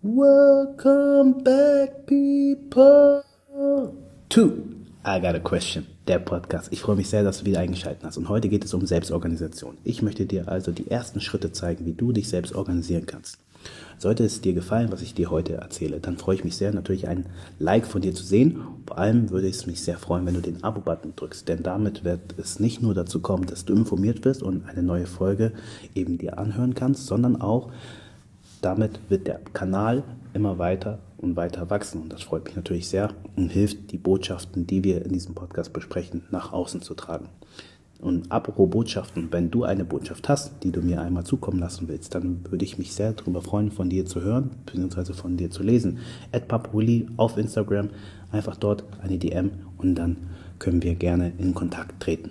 Welcome back, people, to I Got a Question, der Podcast. Ich freue mich sehr, dass du wieder eingeschaltet hast. Und heute geht es um Selbstorganisation. Ich möchte dir also die ersten Schritte zeigen, wie du dich selbst organisieren kannst. Sollte es dir gefallen, was ich dir heute erzähle, dann freue ich mich sehr, natürlich ein Like von dir zu sehen. Vor allem würde es mich sehr freuen, wenn du den Abo-Button drückst, denn damit wird es nicht nur dazu kommen, dass du informiert wirst und eine neue Folge eben dir anhören kannst, sondern auch damit wird der Kanal immer weiter und weiter wachsen. Und das freut mich natürlich sehr und hilft, die Botschaften, die wir in diesem Podcast besprechen, nach außen zu tragen. Und apropos Botschaften, wenn du eine Botschaft hast, die du mir einmal zukommen lassen willst, dann würde ich mich sehr darüber freuen, von dir zu hören, beziehungsweise von dir zu lesen. At Papuli auf Instagram, einfach dort eine DM und dann können wir gerne in Kontakt treten.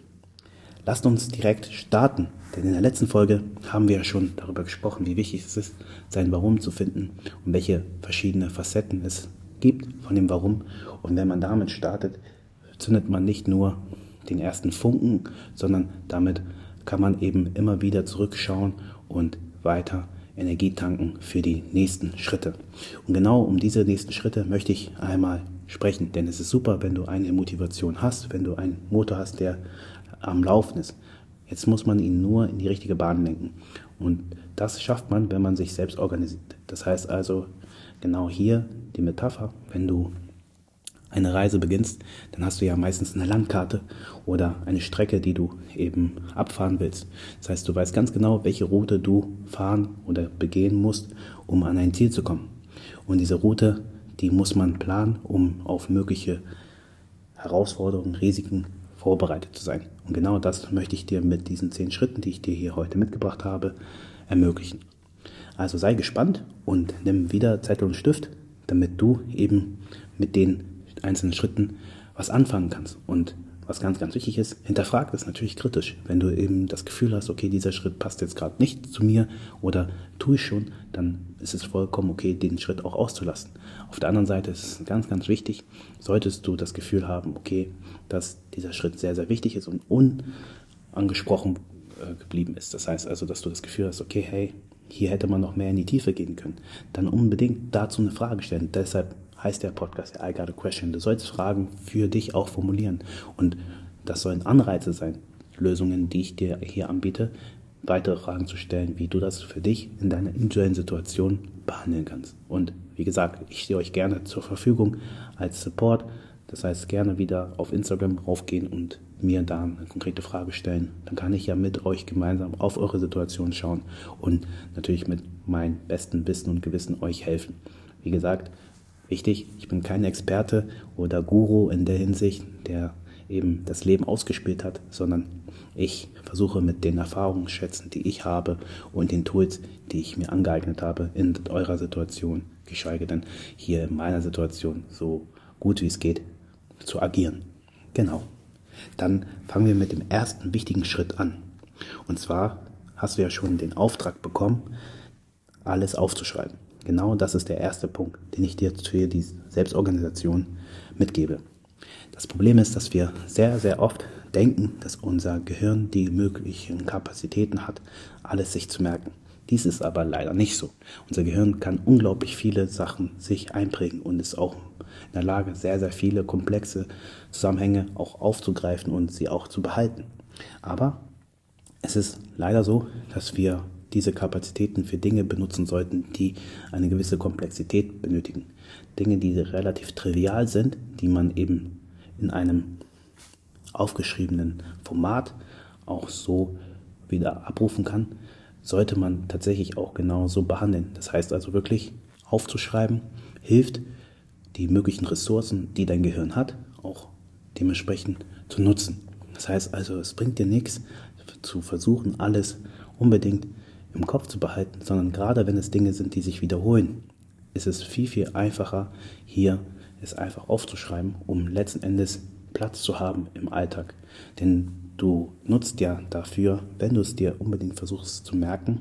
Lasst uns direkt starten, denn in der letzten Folge haben wir ja schon darüber gesprochen, wie wichtig es ist, sein Warum zu finden und welche verschiedene Facetten es gibt von dem Warum. Und wenn man damit startet, zündet man nicht nur den ersten Funken, sondern damit kann man eben immer wieder zurückschauen und weiter Energie tanken für die nächsten Schritte. Und genau um diese nächsten Schritte möchte ich einmal sprechen, denn es ist super, wenn du eine Motivation hast, wenn du einen Motor hast, der am Laufen ist. Jetzt muss man ihn nur in die richtige Bahn lenken. Und das schafft man, wenn man sich selbst organisiert. Das heißt also, genau hier die Metapher, wenn du eine Reise beginnst, dann hast du ja meistens eine Landkarte oder eine Strecke, die du eben abfahren willst. Das heißt, du weißt ganz genau, welche Route du fahren oder begehen musst, um an ein Ziel zu kommen. Und diese Route, die muss man planen, um auf mögliche Herausforderungen, Risiken vorbereitet zu sein. Und genau das möchte ich dir mit diesen zehn Schritten, die ich dir hier heute mitgebracht habe, ermöglichen. Also sei gespannt und nimm wieder Zettel und Stift, damit du eben mit den einzelnen Schritten was anfangen kannst. Und was ganz, ganz wichtig ist, hinterfrag das natürlich kritisch. Wenn du eben das Gefühl hast, okay, dieser Schritt passt jetzt gerade nicht zu mir oder tue ich schon, dann ist es vollkommen okay, den Schritt auch auszulassen. Auf der anderen Seite ist es ganz, ganz wichtig, solltest du das Gefühl haben, okay, dass dieser Schritt sehr, sehr wichtig ist und unangesprochen äh, geblieben ist. Das heißt also, dass du das Gefühl hast, okay, hey, hier hätte man noch mehr in die Tiefe gehen können. Dann unbedingt dazu eine Frage stellen. Deshalb heißt der Podcast I Got a Question. Du sollst Fragen für dich auch formulieren. Und das sollen Anreize sein, Lösungen, die ich dir hier anbiete, weitere Fragen zu stellen, wie du das für dich in deiner individuellen Situation behandeln kannst. Und wie gesagt, ich stehe euch gerne zur Verfügung als Support. Das heißt, gerne wieder auf Instagram raufgehen und mir da eine konkrete Frage stellen. Dann kann ich ja mit euch gemeinsam auf eure Situation schauen und natürlich mit meinem besten Wissen und Gewissen euch helfen. Wie gesagt, Wichtig, ich bin kein Experte oder Guru in der Hinsicht, der eben das Leben ausgespielt hat, sondern ich versuche mit den Erfahrungsschätzen, die ich habe und den Tools, die ich mir angeeignet habe, in eurer Situation, geschweige denn hier in meiner Situation so gut wie es geht, zu agieren. Genau. Dann fangen wir mit dem ersten wichtigen Schritt an. Und zwar hast du ja schon den Auftrag bekommen, alles aufzuschreiben. Genau das ist der erste Punkt, den ich dir für die Selbstorganisation mitgebe. Das Problem ist, dass wir sehr, sehr oft denken, dass unser Gehirn die möglichen Kapazitäten hat, alles sich zu merken. Dies ist aber leider nicht so. Unser Gehirn kann unglaublich viele Sachen sich einprägen und ist auch in der Lage, sehr, sehr viele komplexe Zusammenhänge auch aufzugreifen und sie auch zu behalten. Aber es ist leider so, dass wir diese Kapazitäten für Dinge benutzen sollten, die eine gewisse Komplexität benötigen. Dinge, die relativ trivial sind, die man eben in einem aufgeschriebenen Format auch so wieder abrufen kann, sollte man tatsächlich auch genau so behandeln. Das heißt also wirklich aufzuschreiben, hilft, die möglichen Ressourcen, die dein Gehirn hat, auch dementsprechend zu nutzen. Das heißt also, es bringt dir nichts zu versuchen, alles unbedingt im Kopf zu behalten, sondern gerade wenn es Dinge sind, die sich wiederholen, ist es viel, viel einfacher, hier es einfach aufzuschreiben, um letzten Endes Platz zu haben im Alltag. Denn du nutzt ja dafür, wenn du es dir unbedingt versuchst zu merken,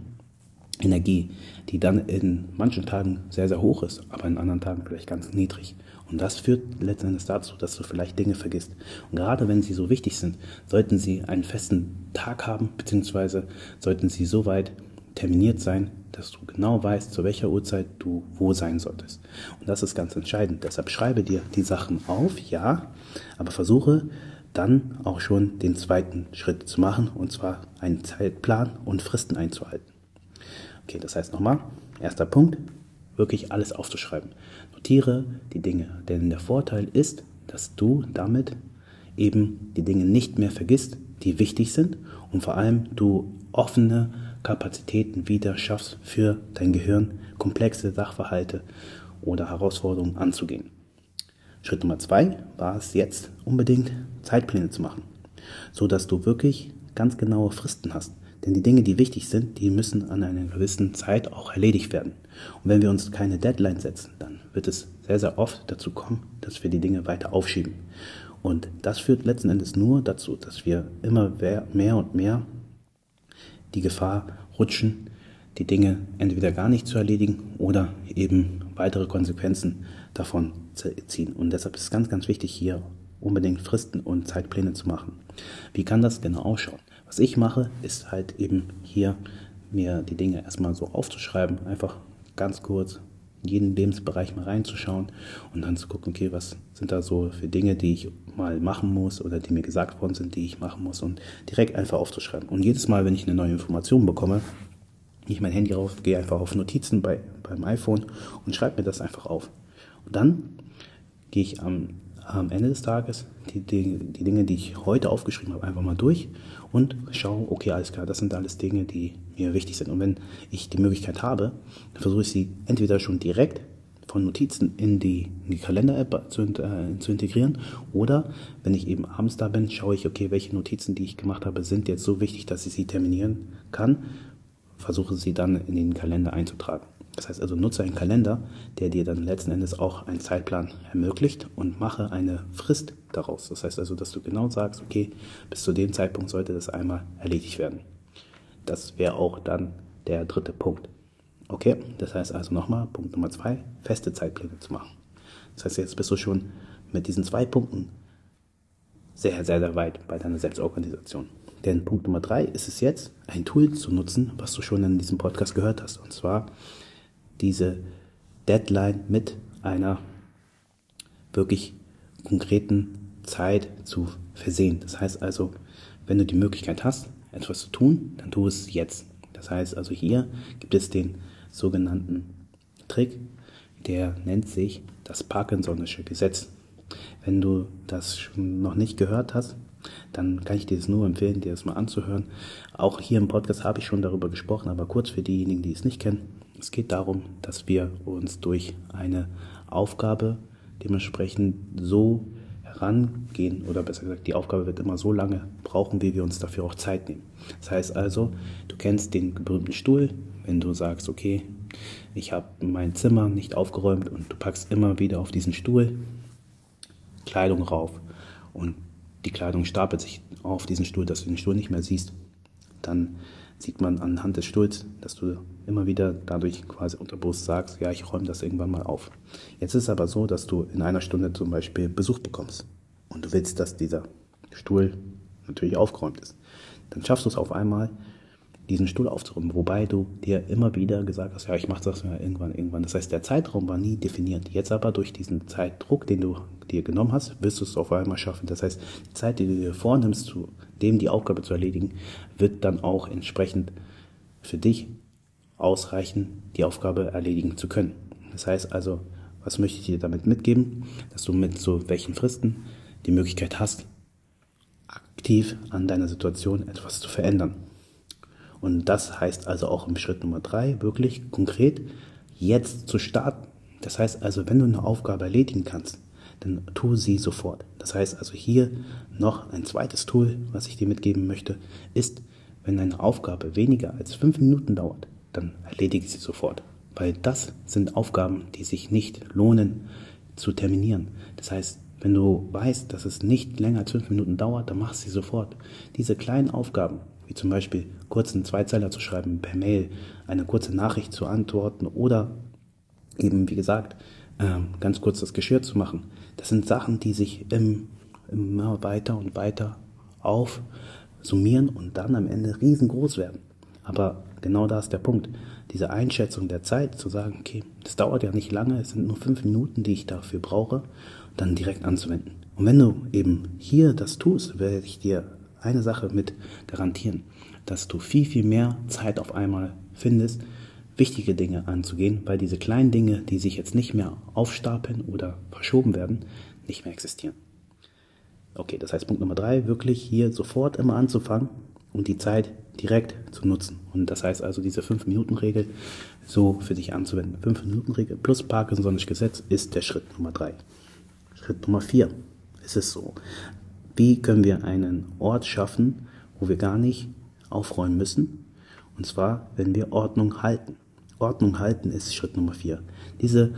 Energie, die dann in manchen Tagen sehr, sehr hoch ist, aber in anderen Tagen vielleicht ganz niedrig. Und das führt letzten Endes dazu, dass du vielleicht Dinge vergisst. Und gerade wenn sie so wichtig sind, sollten sie einen festen Tag haben, beziehungsweise sollten sie so weit terminiert sein, dass du genau weißt, zu welcher Uhrzeit du wo sein solltest. Und das ist ganz entscheidend. Deshalb schreibe dir die Sachen auf, ja, aber versuche dann auch schon den zweiten Schritt zu machen, und zwar einen Zeitplan und Fristen einzuhalten. Okay, das heißt nochmal, erster Punkt, wirklich alles aufzuschreiben. Notiere die Dinge, denn der Vorteil ist, dass du damit eben die Dinge nicht mehr vergisst, die wichtig sind und vor allem du offene Kapazitäten wieder schaffst für dein Gehirn, komplexe Sachverhalte oder Herausforderungen anzugehen. Schritt Nummer zwei war es jetzt unbedingt Zeitpläne zu machen, so dass du wirklich ganz genaue Fristen hast. Denn die Dinge, die wichtig sind, die müssen an einer gewissen Zeit auch erledigt werden. Und wenn wir uns keine Deadline setzen, dann wird es sehr, sehr oft dazu kommen, dass wir die Dinge weiter aufschieben. Und das führt letzten Endes nur dazu, dass wir immer mehr und mehr die Gefahr rutschen, die Dinge entweder gar nicht zu erledigen oder eben weitere Konsequenzen davon zu ziehen. Und deshalb ist es ganz, ganz wichtig, hier unbedingt Fristen und Zeitpläne zu machen. Wie kann das genau ausschauen? Was ich mache, ist halt eben hier mir die Dinge erstmal so aufzuschreiben, einfach ganz kurz jeden Lebensbereich mal reinzuschauen und dann zu gucken, okay, was sind da so für Dinge, die ich mal machen muss oder die mir gesagt worden sind, die ich machen muss und direkt einfach aufzuschreiben. Und jedes Mal, wenn ich eine neue Information bekomme, ich mein Handy rauf, gehe einfach auf Notizen bei, beim iPhone und schreibe mir das einfach auf. Und dann gehe ich am am Ende des Tages die, die, die Dinge, die ich heute aufgeschrieben habe, einfach mal durch und schaue, okay, alles klar, das sind alles Dinge, die mir wichtig sind. Und wenn ich die Möglichkeit habe, dann versuche ich sie entweder schon direkt von Notizen in die, die Kalender-App zu, äh, zu integrieren oder wenn ich eben abends da bin, schaue ich, okay, welche Notizen, die ich gemacht habe, sind jetzt so wichtig, dass ich sie terminieren kann, versuche sie dann in den Kalender einzutragen. Das heißt also, nutze einen Kalender, der dir dann letzten Endes auch einen Zeitplan ermöglicht und mache eine Frist daraus. Das heißt also, dass du genau sagst, okay, bis zu dem Zeitpunkt sollte das einmal erledigt werden. Das wäre auch dann der dritte Punkt. Okay, das heißt also nochmal, Punkt Nummer zwei, feste Zeitpläne zu machen. Das heißt, jetzt bist du schon mit diesen zwei Punkten sehr, sehr, sehr weit bei deiner Selbstorganisation. Denn Punkt Nummer drei ist es jetzt, ein Tool zu nutzen, was du schon in diesem Podcast gehört hast. Und zwar diese Deadline mit einer wirklich konkreten Zeit zu versehen. Das heißt also, wenn du die Möglichkeit hast, etwas zu tun, dann tu es jetzt. Das heißt also, hier gibt es den sogenannten Trick, der nennt sich das Parkinsonische Gesetz. Wenn du das noch nicht gehört hast, dann kann ich dir das nur empfehlen, dir das mal anzuhören. Auch hier im Podcast habe ich schon darüber gesprochen, aber kurz für diejenigen, die es nicht kennen. Es geht darum, dass wir uns durch eine Aufgabe dementsprechend so herangehen oder besser gesagt, die Aufgabe wird immer so lange brauchen, wie wir uns dafür auch Zeit nehmen. Das heißt also, du kennst den berühmten Stuhl, wenn du sagst, okay, ich habe mein Zimmer nicht aufgeräumt und du packst immer wieder auf diesen Stuhl Kleidung rauf und die Kleidung stapelt sich auf diesen Stuhl, dass du den Stuhl nicht mehr siehst, dann sieht man anhand des Stuhls, dass du immer wieder dadurch quasi unterbewusst sagst, ja, ich räume das irgendwann mal auf. Jetzt ist es aber so, dass du in einer Stunde zum Beispiel Besuch bekommst und du willst, dass dieser Stuhl natürlich aufgeräumt ist. Dann schaffst du es auf einmal, diesen Stuhl aufzuräumen, wobei du dir immer wieder gesagt hast, ja, ich mache das ja irgendwann, irgendwann. Das heißt, der Zeitraum war nie definiert. Jetzt aber durch diesen Zeitdruck, den du dir genommen hast, wirst du es auf einmal schaffen. Das heißt, die Zeit, die du dir vornimmst, zu dem die Aufgabe zu erledigen, wird dann auch entsprechend für dich ausreichen, die Aufgabe erledigen zu können. Das heißt also, was möchte ich dir damit mitgeben? Dass du mit so welchen Fristen die Möglichkeit hast, aktiv an deiner Situation etwas zu verändern. Und das heißt also auch im Schritt Nummer drei wirklich konkret jetzt zu starten. Das heißt also, wenn du eine Aufgabe erledigen kannst, dann tu sie sofort. Das heißt also hier noch ein zweites Tool, was ich dir mitgeben möchte, ist, wenn eine Aufgabe weniger als fünf Minuten dauert, dann erledige sie sofort. Weil das sind Aufgaben, die sich nicht lohnen zu terminieren. Das heißt, wenn du weißt, dass es nicht länger als fünf Minuten dauert, dann mach sie sofort. Diese kleinen Aufgaben, wie zum Beispiel kurzen Zweizeiler zu schreiben per Mail, eine kurze Nachricht zu antworten oder eben, wie gesagt, ähm, ganz kurz das Geschirr zu machen. Das sind Sachen, die sich immer weiter und weiter aufsummieren und dann am Ende riesengroß werden. Aber genau da ist der Punkt. Diese Einschätzung der Zeit, zu sagen, okay, das dauert ja nicht lange, es sind nur fünf Minuten, die ich dafür brauche, dann direkt anzuwenden. Und wenn du eben hier das tust, werde ich dir eine Sache mit garantieren, dass du viel, viel mehr Zeit auf einmal findest, wichtige Dinge anzugehen, weil diese kleinen Dinge, die sich jetzt nicht mehr aufstapeln oder verschoben werden, nicht mehr existieren. Okay, das heißt Punkt Nummer drei, wirklich hier sofort immer anzufangen und die Zeit direkt zu nutzen. Und das heißt also diese 5-Minuten-Regel so für dich anzuwenden. 5-Minuten-Regel plus Parkinson's Gesetz ist der Schritt Nummer drei. Schritt Nummer vier ist es so. Wie können wir einen Ort schaffen, wo wir gar nicht aufräumen müssen? Und zwar, wenn wir Ordnung halten. Ordnung halten ist Schritt Nummer vier. Diese,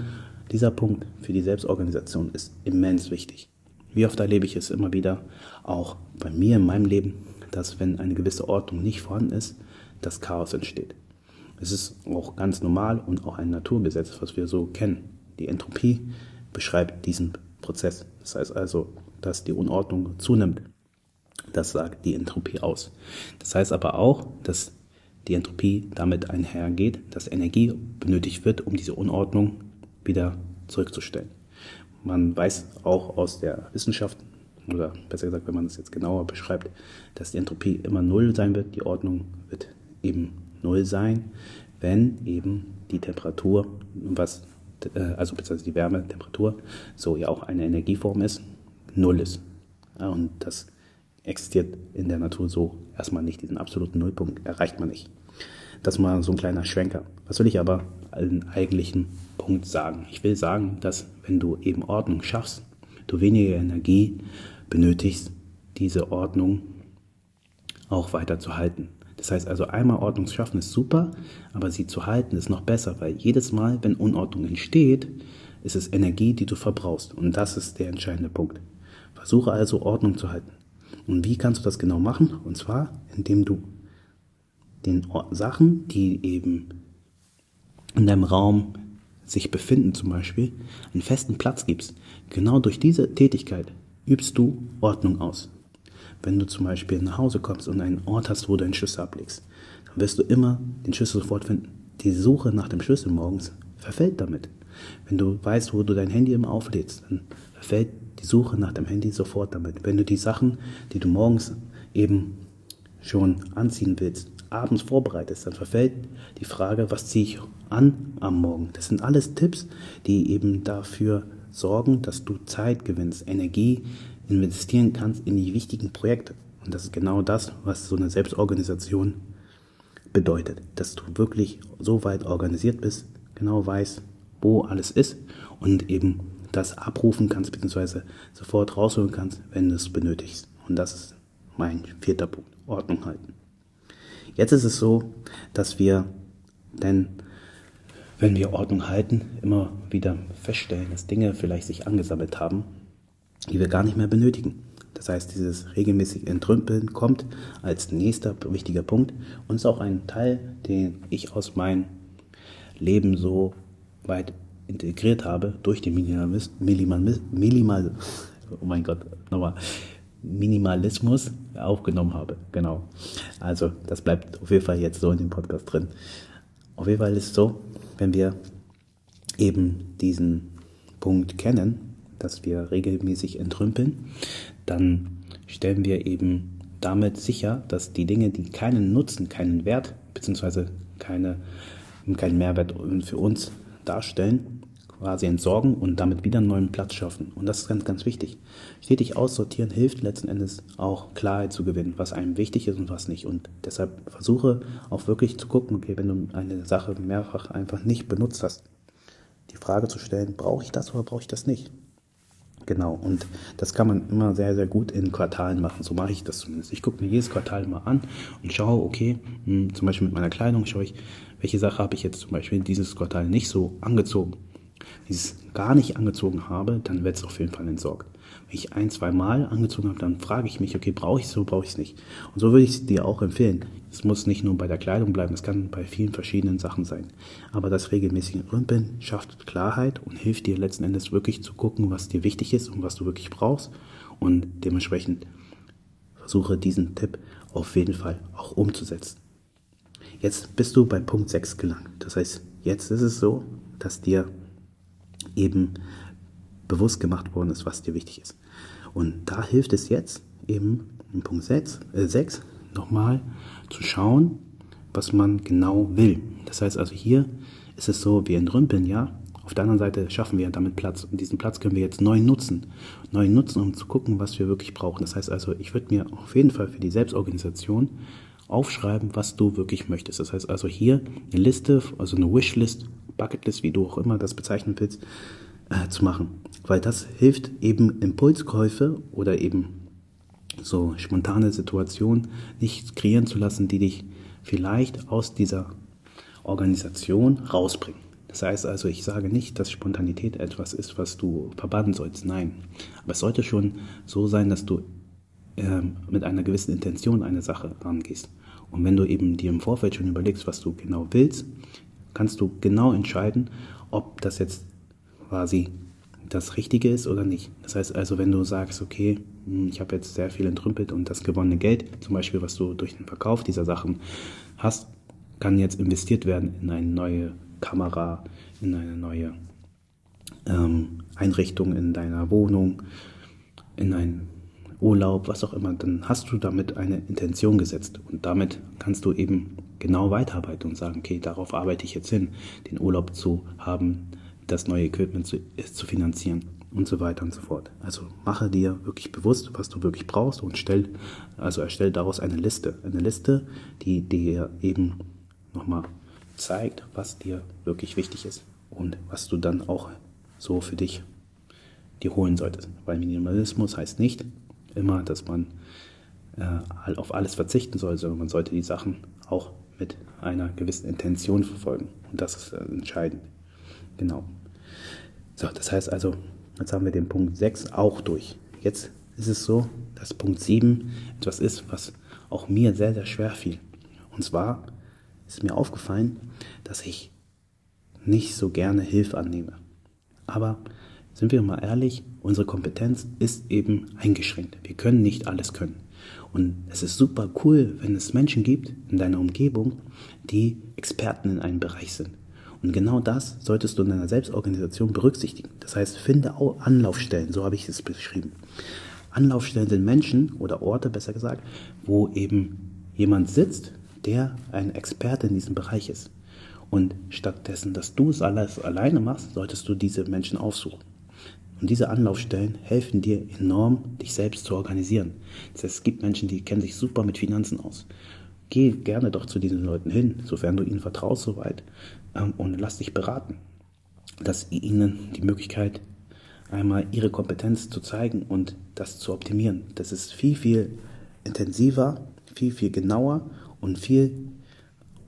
dieser Punkt für die Selbstorganisation ist immens wichtig. Wie oft erlebe ich es immer wieder, auch bei mir in meinem Leben, dass wenn eine gewisse Ordnung nicht vorhanden ist, das Chaos entsteht. Es ist auch ganz normal und auch ein Naturgesetz, was wir so kennen. Die Entropie beschreibt diesen Prozess. Das heißt also, dass die Unordnung zunimmt. Das sagt die Entropie aus. Das heißt aber auch, dass die Entropie damit einhergeht, dass Energie benötigt wird, um diese Unordnung wieder zurückzustellen. Man weiß auch aus der Wissenschaft, oder besser gesagt, wenn man es jetzt genauer beschreibt, dass die Entropie immer null sein wird. Die Ordnung wird eben null sein, wenn eben die Temperatur, was, äh, also beziehungsweise die Wärme, Temperatur, so ja auch eine Energieform ist, null ist. Und das existiert in der Natur so erstmal nicht. Diesen absoluten Nullpunkt erreicht man nicht. Das mal so ein kleiner Schwenker. Was will ich aber einen eigentlichen Punkt sagen? Ich will sagen, dass wenn du eben Ordnung schaffst, du weniger Energie benötigst, diese Ordnung auch weiter zu halten. Das heißt also, einmal Ordnung schaffen ist super, aber sie zu halten ist noch besser, weil jedes Mal, wenn Unordnung entsteht, ist es Energie, die du verbrauchst. Und das ist der entscheidende Punkt. Versuche also Ordnung zu halten. Und wie kannst du das genau machen? Und zwar, indem du den Sachen, die eben in deinem Raum sich befinden zum Beispiel, einen festen Platz gibst. Genau durch diese Tätigkeit übst du Ordnung aus. Wenn du zum Beispiel nach Hause kommst und einen Ort hast, wo du einen Schlüssel ablegst, dann wirst du immer den Schlüssel sofort finden. Die Suche nach dem Schlüssel morgens verfällt damit. Wenn du weißt, wo du dein Handy immer auflädst, dann verfällt die Suche nach dem Handy sofort damit. Wenn du die Sachen, die du morgens eben schon anziehen willst, abends vorbereitest, dann verfällt die Frage, was ziehe ich an am Morgen. Das sind alles Tipps, die eben dafür sorgen, dass du Zeit gewinnst, Energie investieren kannst in die wichtigen Projekte. Und das ist genau das, was so eine Selbstorganisation bedeutet, dass du wirklich so weit organisiert bist, genau weißt, wo alles ist und eben das abrufen kannst, beziehungsweise sofort rausholen kannst, wenn du es benötigst. Und das ist mein vierter Punkt, Ordnung halten. Jetzt ist es so, dass wir, denn wenn wir Ordnung halten, immer wieder feststellen, dass Dinge vielleicht sich angesammelt haben, die wir gar nicht mehr benötigen. Das heißt, dieses regelmäßig Entrümpeln kommt als nächster wichtiger Punkt und ist auch ein Teil, den ich aus meinem Leben so weit integriert habe durch den Minimalismus, Minimal, oh mein Gott, nochmal, Minimalismus aufgenommen habe. Genau. Also, das bleibt auf jeden Fall jetzt so in dem Podcast drin. Auf jeden Fall ist es so, wenn wir eben diesen Punkt kennen, dass wir regelmäßig entrümpeln, dann stellen wir eben damit sicher, dass die Dinge, die keinen Nutzen, keinen Wert bzw. Keine, keinen Mehrwert für uns darstellen, quasi entsorgen und damit wieder einen neuen Platz schaffen. Und das ist ganz, ganz wichtig. Stetig aussortieren hilft letzten Endes auch Klarheit zu gewinnen, was einem wichtig ist und was nicht. Und deshalb versuche auch wirklich zu gucken, okay, wenn du eine Sache mehrfach einfach nicht benutzt hast, die Frage zu stellen, brauche ich das oder brauche ich das nicht? Genau, und das kann man immer sehr, sehr gut in Quartalen machen. So mache ich das zumindest. Ich gucke mir jedes Quartal mal an und schaue, okay, hm, zum Beispiel mit meiner Kleidung schaue ich, welche Sache habe ich jetzt zum Beispiel dieses Quartal nicht so angezogen dieses gar nicht angezogen habe, dann wird es auf jeden Fall entsorgt. Wenn ich ein, zwei Mal angezogen habe, dann frage ich mich, okay, brauche ich es so, brauche ich es nicht. Und so würde ich es dir auch empfehlen. Es muss nicht nur bei der Kleidung bleiben, es kann bei vielen verschiedenen Sachen sein. Aber das regelmäßige Rümpeln schafft Klarheit und hilft dir letzten Endes wirklich zu gucken, was dir wichtig ist und was du wirklich brauchst. Und dementsprechend versuche diesen Tipp auf jeden Fall auch umzusetzen. Jetzt bist du bei Punkt 6 gelangt. Das heißt, jetzt ist es so, dass dir eben bewusst gemacht worden ist, was dir wichtig ist. Und da hilft es jetzt eben in Punkt 6, äh 6 nochmal zu schauen, was man genau will. Das heißt also hier ist es so, wir entrümpeln ja, auf der anderen Seite schaffen wir damit Platz und diesen Platz können wir jetzt neu nutzen. Neu nutzen, um zu gucken, was wir wirklich brauchen. Das heißt also, ich würde mir auf jeden Fall für die Selbstorganisation aufschreiben, was du wirklich möchtest. Das heißt also hier eine Liste, also eine Wishlist, Bucketlist, wie du auch immer das bezeichnen willst, äh, zu machen. Weil das hilft eben Impulskäufe oder eben so spontane Situationen nicht kreieren zu lassen, die dich vielleicht aus dieser Organisation rausbringen. Das heißt also, ich sage nicht, dass Spontanität etwas ist, was du verbannen sollst. Nein. Aber es sollte schon so sein, dass du äh, mit einer gewissen Intention eine Sache rangehst. Und wenn du eben dir im Vorfeld schon überlegst, was du genau willst, kannst du genau entscheiden, ob das jetzt quasi das Richtige ist oder nicht. Das heißt also, wenn du sagst, okay, hm, ich habe jetzt sehr viel entrümpelt und das gewonnene Geld, zum Beispiel was du durch den Verkauf dieser Sachen hast, kann jetzt investiert werden in eine neue Kamera, in eine neue ähm, Einrichtung in deiner Wohnung, in einen Urlaub, was auch immer, dann hast du damit eine Intention gesetzt und damit kannst du eben genau weiterarbeiten und sagen, okay, darauf arbeite ich jetzt hin, den Urlaub zu haben, das neue Equipment zu, zu finanzieren und so weiter und so fort. Also mache dir wirklich bewusst, was du wirklich brauchst und stell, also erstell daraus eine Liste. Eine Liste, die dir eben nochmal zeigt, was dir wirklich wichtig ist und was du dann auch so für dich dir holen solltest. Weil Minimalismus heißt nicht immer, dass man äh, auf alles verzichten soll, sondern man sollte die Sachen auch mit einer gewissen Intention verfolgen. Und das ist äh, entscheidend. Genau. So, das heißt also, jetzt haben wir den Punkt 6 auch durch. Jetzt ist es so, dass Punkt 7 etwas ist, was auch mir sehr, sehr schwer fiel. Und zwar ist mir aufgefallen, dass ich nicht so gerne Hilfe annehme. Aber sind wir mal ehrlich, unsere Kompetenz ist eben eingeschränkt. Wir können nicht alles können. Und es ist super cool, wenn es Menschen gibt in deiner Umgebung, die Experten in einem Bereich sind. Und genau das solltest du in deiner Selbstorganisation berücksichtigen. Das heißt, finde auch Anlaufstellen, so habe ich es beschrieben. Anlaufstellen sind Menschen oder Orte, besser gesagt, wo eben jemand sitzt, der ein Experte in diesem Bereich ist. Und stattdessen, dass du es alles alleine machst, solltest du diese Menschen aufsuchen. Und diese Anlaufstellen helfen dir enorm, dich selbst zu organisieren. Das heißt, es gibt Menschen, die kennen sich super mit Finanzen aus. Geh gerne doch zu diesen Leuten hin, sofern du ihnen vertraust soweit, ähm, und lass dich beraten. Lass ihnen die Möglichkeit, einmal ihre Kompetenz zu zeigen und das zu optimieren. Das ist viel, viel intensiver, viel, viel genauer und viel,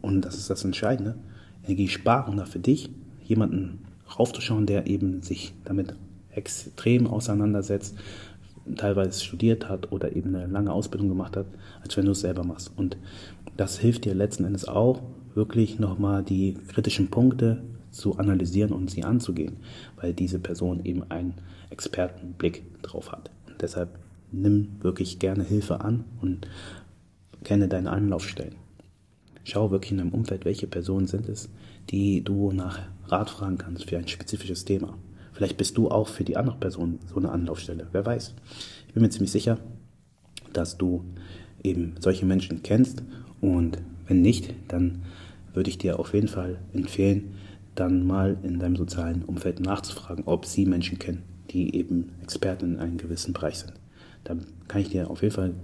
und das ist das Entscheidende, energiesparender für dich, jemanden raufzuschauen, der eben sich damit extrem auseinandersetzt, teilweise studiert hat oder eben eine lange Ausbildung gemacht hat, als wenn du es selber machst. Und das hilft dir letzten Endes auch, wirklich nochmal die kritischen Punkte zu analysieren und sie anzugehen, weil diese Person eben einen Expertenblick drauf hat. Und deshalb nimm wirklich gerne Hilfe an und kenne deine Anlaufstellen. Schau wirklich in deinem Umfeld, welche Personen sind es, die du nach Rat fragen kannst für ein spezifisches Thema. Vielleicht bist du auch für die andere Person so eine Anlaufstelle. Wer weiß. Ich bin mir ziemlich sicher, dass du eben solche Menschen kennst und wenn nicht, dann würde ich dir auf jeden Fall empfehlen, dann mal in deinem sozialen Umfeld nachzufragen, ob sie Menschen kennen, die eben Experten in einem gewissen Bereich sind. Dann kann ich dir auf jeden Fall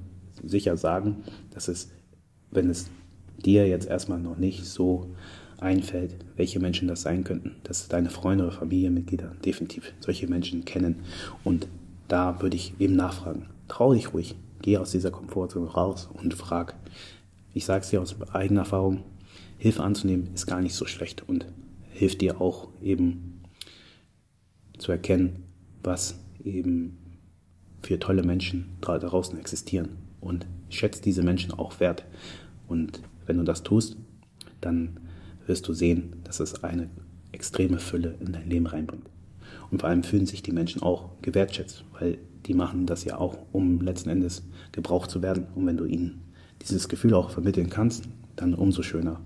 sicher sagen, dass es, wenn es dir jetzt erstmal noch nicht so einfällt, welche Menschen das sein könnten, dass deine Freunde oder Familienmitglieder definitiv solche Menschen kennen. Und da würde ich eben nachfragen. Trau dich ruhig. Geh aus dieser Komfortzone raus und frag. Ich sage es dir aus eigener Erfahrung, Hilfe anzunehmen ist gar nicht so schlecht und hilft dir auch eben zu erkennen, was eben für tolle Menschen da draußen existieren und schätzt diese Menschen auch wert. Und wenn du das tust, dann wirst du sehen, dass es eine extreme Fülle in dein Leben reinbringt. Und vor allem fühlen sich die Menschen auch gewertschätzt, weil die machen das ja auch, um letzten Endes gebraucht zu werden. Und wenn du ihnen dieses Gefühl auch vermitteln kannst, dann umso schöner.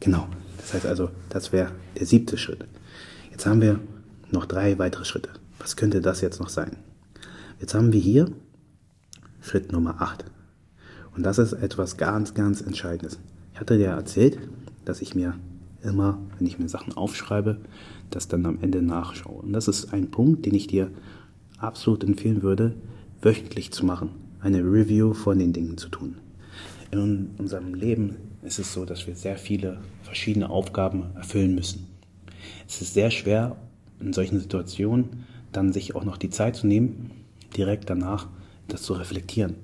Genau. Das heißt also, das wäre der siebte Schritt. Jetzt haben wir noch drei weitere Schritte. Was könnte das jetzt noch sein? Jetzt haben wir hier Schritt Nummer 8. Und das ist etwas ganz, ganz Entscheidendes. Ich hatte dir erzählt, dass ich mir immer, wenn ich mir Sachen aufschreibe, das dann am Ende nachschaue. Und das ist ein Punkt, den ich dir absolut empfehlen würde, wöchentlich zu machen. Eine Review von den Dingen zu tun. In unserem Leben ist es so, dass wir sehr viele verschiedene Aufgaben erfüllen müssen. Es ist sehr schwer, in solchen Situationen dann sich auch noch die Zeit zu nehmen, direkt danach das zu reflektieren.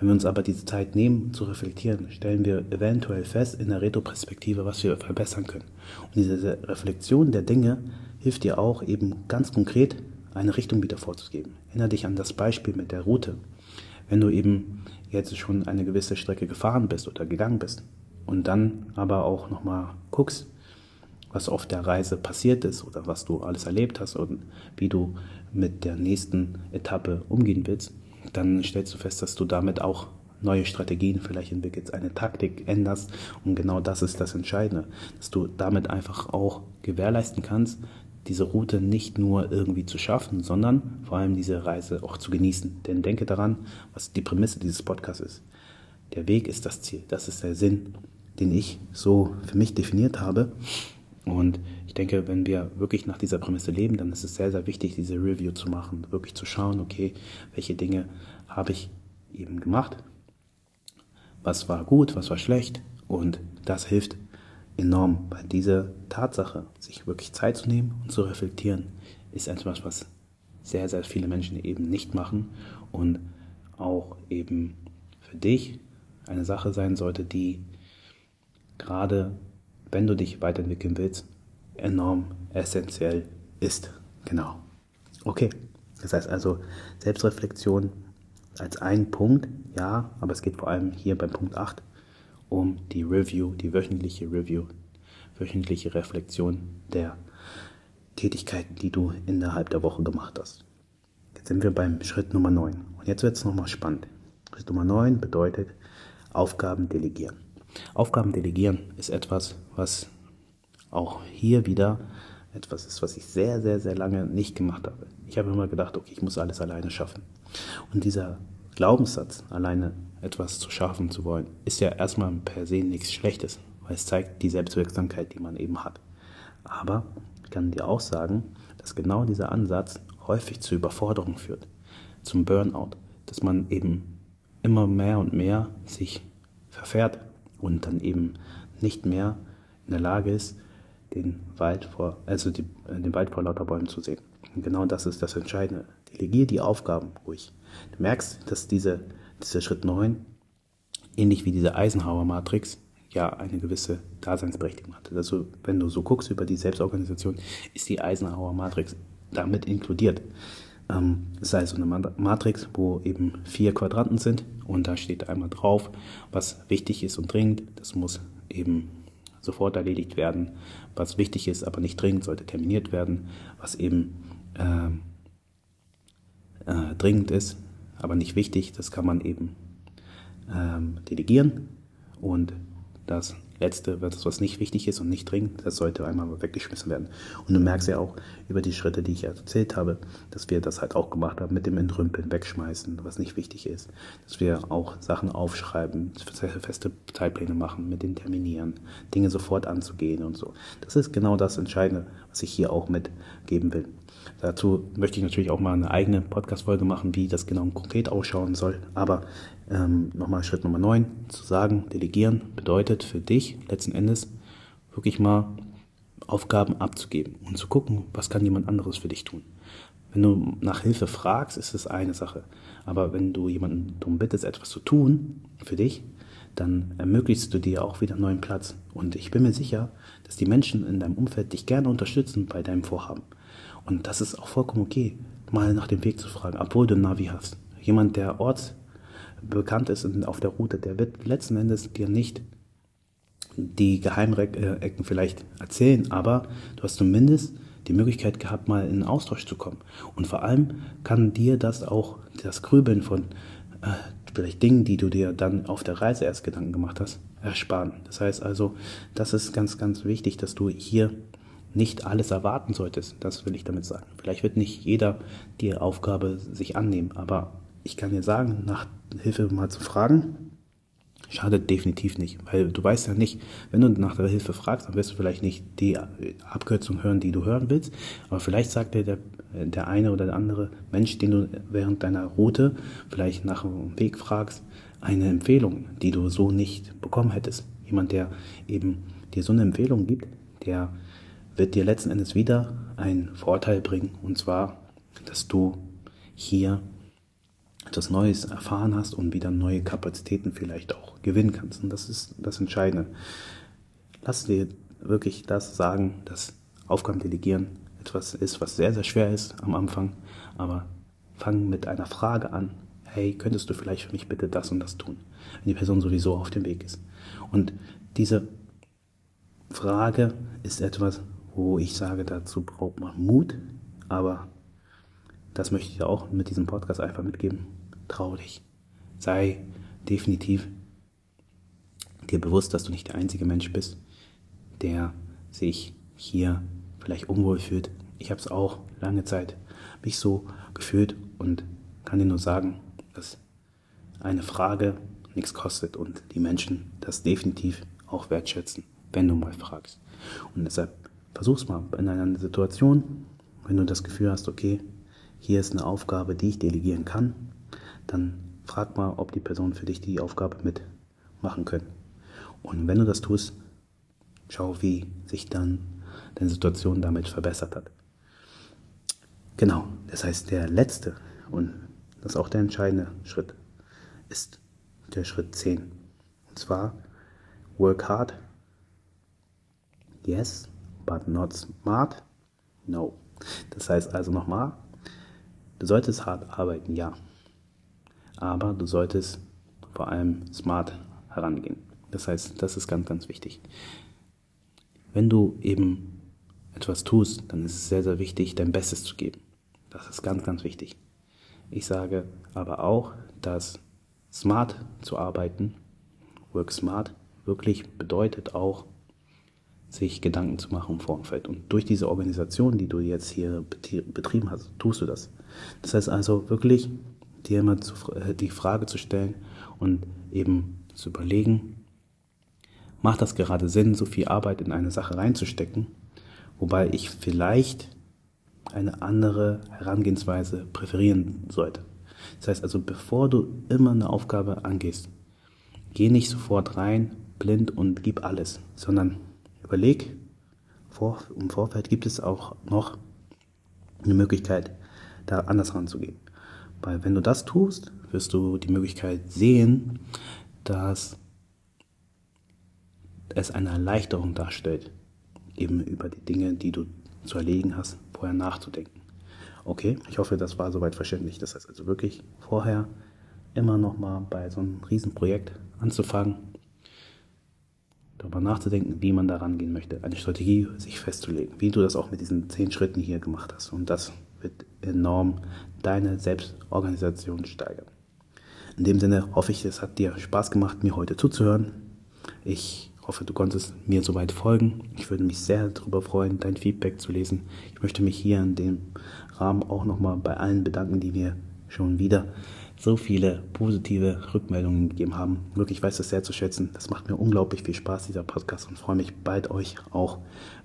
Wenn wir uns aber diese Zeit nehmen, zu reflektieren, stellen wir eventuell fest in der Retroperspektive, was wir verbessern können. Und diese Reflexion der Dinge hilft dir auch eben ganz konkret eine Richtung wieder vorzugeben. Erinnere dich an das Beispiel mit der Route. Wenn du eben jetzt schon eine gewisse Strecke gefahren bist oder gegangen bist und dann aber auch nochmal guckst, was auf der Reise passiert ist oder was du alles erlebt hast und wie du mit der nächsten Etappe umgehen willst, dann stellst du fest, dass du damit auch neue Strategien vielleicht entwickelst, eine Taktik änderst. Und genau das ist das Entscheidende, dass du damit einfach auch gewährleisten kannst, diese Route nicht nur irgendwie zu schaffen, sondern vor allem diese Reise auch zu genießen. Denn denke daran, was die Prämisse dieses Podcasts ist. Der Weg ist das Ziel. Das ist der Sinn, den ich so für mich definiert habe. Und ich denke, wenn wir wirklich nach dieser Prämisse leben, dann ist es sehr, sehr wichtig, diese Review zu machen, wirklich zu schauen, okay, welche Dinge habe ich eben gemacht, was war gut, was war schlecht. Und das hilft enorm, weil diese Tatsache, sich wirklich Zeit zu nehmen und zu reflektieren, ist etwas, was sehr, sehr viele Menschen eben nicht machen und auch eben für dich eine Sache sein sollte, die gerade wenn du dich weiterentwickeln willst, enorm essentiell ist. Genau. Okay. Das heißt also, Selbstreflexion als ein Punkt, ja, aber es geht vor allem hier beim Punkt 8 um die Review, die wöchentliche Review, wöchentliche Reflexion der Tätigkeiten, die du innerhalb der Woche gemacht hast. Jetzt sind wir beim Schritt Nummer 9. Und jetzt wird es nochmal spannend. Schritt Nummer 9 bedeutet Aufgaben delegieren. Aufgaben delegieren ist etwas, was auch hier wieder etwas ist, was ich sehr, sehr, sehr lange nicht gemacht habe. Ich habe immer gedacht, okay, ich muss alles alleine schaffen. Und dieser Glaubenssatz, alleine etwas zu schaffen zu wollen, ist ja erstmal per se nichts Schlechtes, weil es zeigt die Selbstwirksamkeit, die man eben hat. Aber ich kann dir auch sagen, dass genau dieser Ansatz häufig zur Überforderung führt, zum Burnout, dass man eben immer mehr und mehr sich verfährt und dann eben nicht mehr in der Lage ist, den Wald vor, also die, den Wald vor lauter Bäumen zu sehen. Und genau das ist das Entscheidende. Delegier die Aufgaben ruhig. Du merkst, dass diese, dieser Schritt 9, ähnlich wie diese Eisenhower-Matrix, ja eine gewisse Daseinsberechtigung hat. Also wenn du so guckst über die Selbstorganisation, ist die Eisenhower-Matrix damit inkludiert. Ähm, es ist also eine Matrix, wo eben vier Quadranten sind und da steht einmal drauf, was wichtig ist und dringend. Das muss eben sofort erledigt werden. Was wichtig ist, aber nicht dringend, sollte terminiert werden. Was eben äh, äh, dringend ist, aber nicht wichtig, das kann man eben ähm, delegieren. Und das Letzte, was nicht wichtig ist und nicht dringend, das sollte einmal weggeschmissen werden. Und du merkst ja auch über die Schritte, die ich erzählt habe, dass wir das halt auch gemacht haben mit dem Entrümpeln, wegschmeißen, was nicht wichtig ist. Dass wir auch Sachen aufschreiben, feste Zeitpläne machen, mit den Terminieren, Dinge sofort anzugehen und so. Das ist genau das Entscheidende, was ich hier auch mitgeben will. Dazu möchte ich natürlich auch mal eine eigene Podcast-Folge machen, wie das genau konkret ausschauen soll. Aber ähm, nochmal Schritt Nummer 9, zu sagen, delegieren bedeutet für dich letzten Endes wirklich mal Aufgaben abzugeben und zu gucken, was kann jemand anderes für dich tun. Wenn du nach Hilfe fragst, ist es eine Sache. Aber wenn du jemanden darum bittest, etwas zu tun für dich, dann ermöglichst du dir auch wieder einen neuen Platz. Und ich bin mir sicher, dass die Menschen in deinem Umfeld dich gerne unterstützen bei deinem Vorhaben. Und das ist auch vollkommen okay, mal nach dem Weg zu fragen, obwohl du Navi hast. Jemand, der ortsbekannt ist auf der Route, der wird letzten Endes dir nicht die Geheimecken vielleicht erzählen, aber du hast zumindest die Möglichkeit gehabt, mal in Austausch zu kommen. Und vor allem kann dir das auch, das Grübeln von, äh, vielleicht Dingen, die du dir dann auf der Reise erst Gedanken gemacht hast, ersparen. Das heißt also, das ist ganz, ganz wichtig, dass du hier nicht alles erwarten solltest. Das will ich damit sagen. Vielleicht wird nicht jeder die Aufgabe sich annehmen, aber ich kann dir sagen, nach Hilfe mal zu fragen, schadet definitiv nicht, weil du weißt ja nicht, wenn du nach der Hilfe fragst, dann wirst du vielleicht nicht die Abkürzung hören, die du hören willst, aber vielleicht sagt dir der, der eine oder der andere Mensch, den du während deiner Route vielleicht nach dem Weg fragst, eine Empfehlung, die du so nicht bekommen hättest. Jemand, der eben dir so eine Empfehlung gibt, der wird dir letzten Endes wieder einen Vorteil bringen, und zwar, dass du hier etwas Neues erfahren hast und wieder neue Kapazitäten vielleicht auch gewinnen kannst. Und das ist das Entscheidende. Lass dir wirklich das sagen, dass Aufgaben delegieren etwas ist, was sehr, sehr schwer ist am Anfang, aber fang mit einer Frage an. Hey, könntest du vielleicht für mich bitte das und das tun, wenn die Person sowieso auf dem Weg ist? Und diese Frage ist etwas, wo ich sage, dazu braucht man Mut, aber das möchte ich dir auch mit diesem Podcast einfach mitgeben. Trau dich. Sei definitiv dir bewusst, dass du nicht der einzige Mensch bist, der sich hier vielleicht unwohl fühlt. Ich habe es auch lange Zeit mich so gefühlt und kann dir nur sagen, dass eine Frage nichts kostet und die Menschen das definitiv auch wertschätzen, wenn du mal fragst. Und deshalb versuch's mal in einer Situation, wenn du das Gefühl hast, okay, hier ist eine Aufgabe, die ich delegieren kann, dann frag mal, ob die Person für dich die Aufgabe mitmachen können. Und wenn du das tust, schau, wie sich dann deine Situation damit verbessert hat. Genau, das heißt, der letzte und das ist auch der entscheidende Schritt ist der Schritt 10. Und zwar, work hard, yes, but not smart, no. Das heißt also nochmal, Du solltest hart arbeiten, ja. Aber du solltest vor allem smart herangehen. Das heißt, das ist ganz, ganz wichtig. Wenn du eben etwas tust, dann ist es sehr, sehr wichtig, dein Bestes zu geben. Das ist ganz, ganz wichtig. Ich sage aber auch, dass smart zu arbeiten, work smart, wirklich bedeutet auch, sich Gedanken zu machen im Vorfeld. Und durch diese Organisation, die du jetzt hier betrieben hast, tust du das. Das heißt also wirklich, dir immer äh, die Frage zu stellen und eben zu überlegen, macht das gerade Sinn, so viel Arbeit in eine Sache reinzustecken, wobei ich vielleicht eine andere Herangehensweise präferieren sollte. Das heißt also, bevor du immer eine Aufgabe angehst, geh nicht sofort rein, blind und gib alles, sondern überleg, vor, im Vorfeld gibt es auch noch eine Möglichkeit, da anders ranzugehen. Weil wenn du das tust, wirst du die Möglichkeit sehen, dass es eine Erleichterung darstellt, eben über die Dinge, die du zu erlegen hast, vorher nachzudenken. Okay, ich hoffe, das war soweit verständlich. Das heißt also wirklich vorher immer noch mal bei so einem Riesenprojekt anzufangen, darüber nachzudenken, wie man da rangehen möchte, eine Strategie sich festzulegen, wie du das auch mit diesen zehn Schritten hier gemacht hast. Und das wird enorm deine Selbstorganisation steigern. In dem Sinne hoffe ich, es hat dir Spaß gemacht, mir heute zuzuhören. Ich hoffe, du konntest mir soweit folgen. Ich würde mich sehr darüber freuen, dein Feedback zu lesen. Ich möchte mich hier in dem Rahmen auch nochmal bei allen bedanken, die mir schon wieder so viele positive Rückmeldungen gegeben haben. Wirklich weiß das sehr zu schätzen. Das macht mir unglaublich viel Spaß, dieser Podcast, und freue mich bald euch auch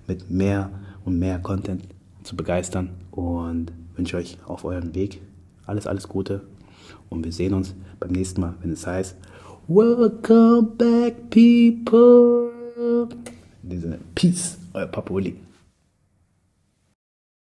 mit mehr und mehr Content zu begeistern und wünsche euch auf euren Weg alles, alles Gute und wir sehen uns beim nächsten Mal, wenn es heißt Welcome back, people. In diesem Sinne, Peace, euer Papoli.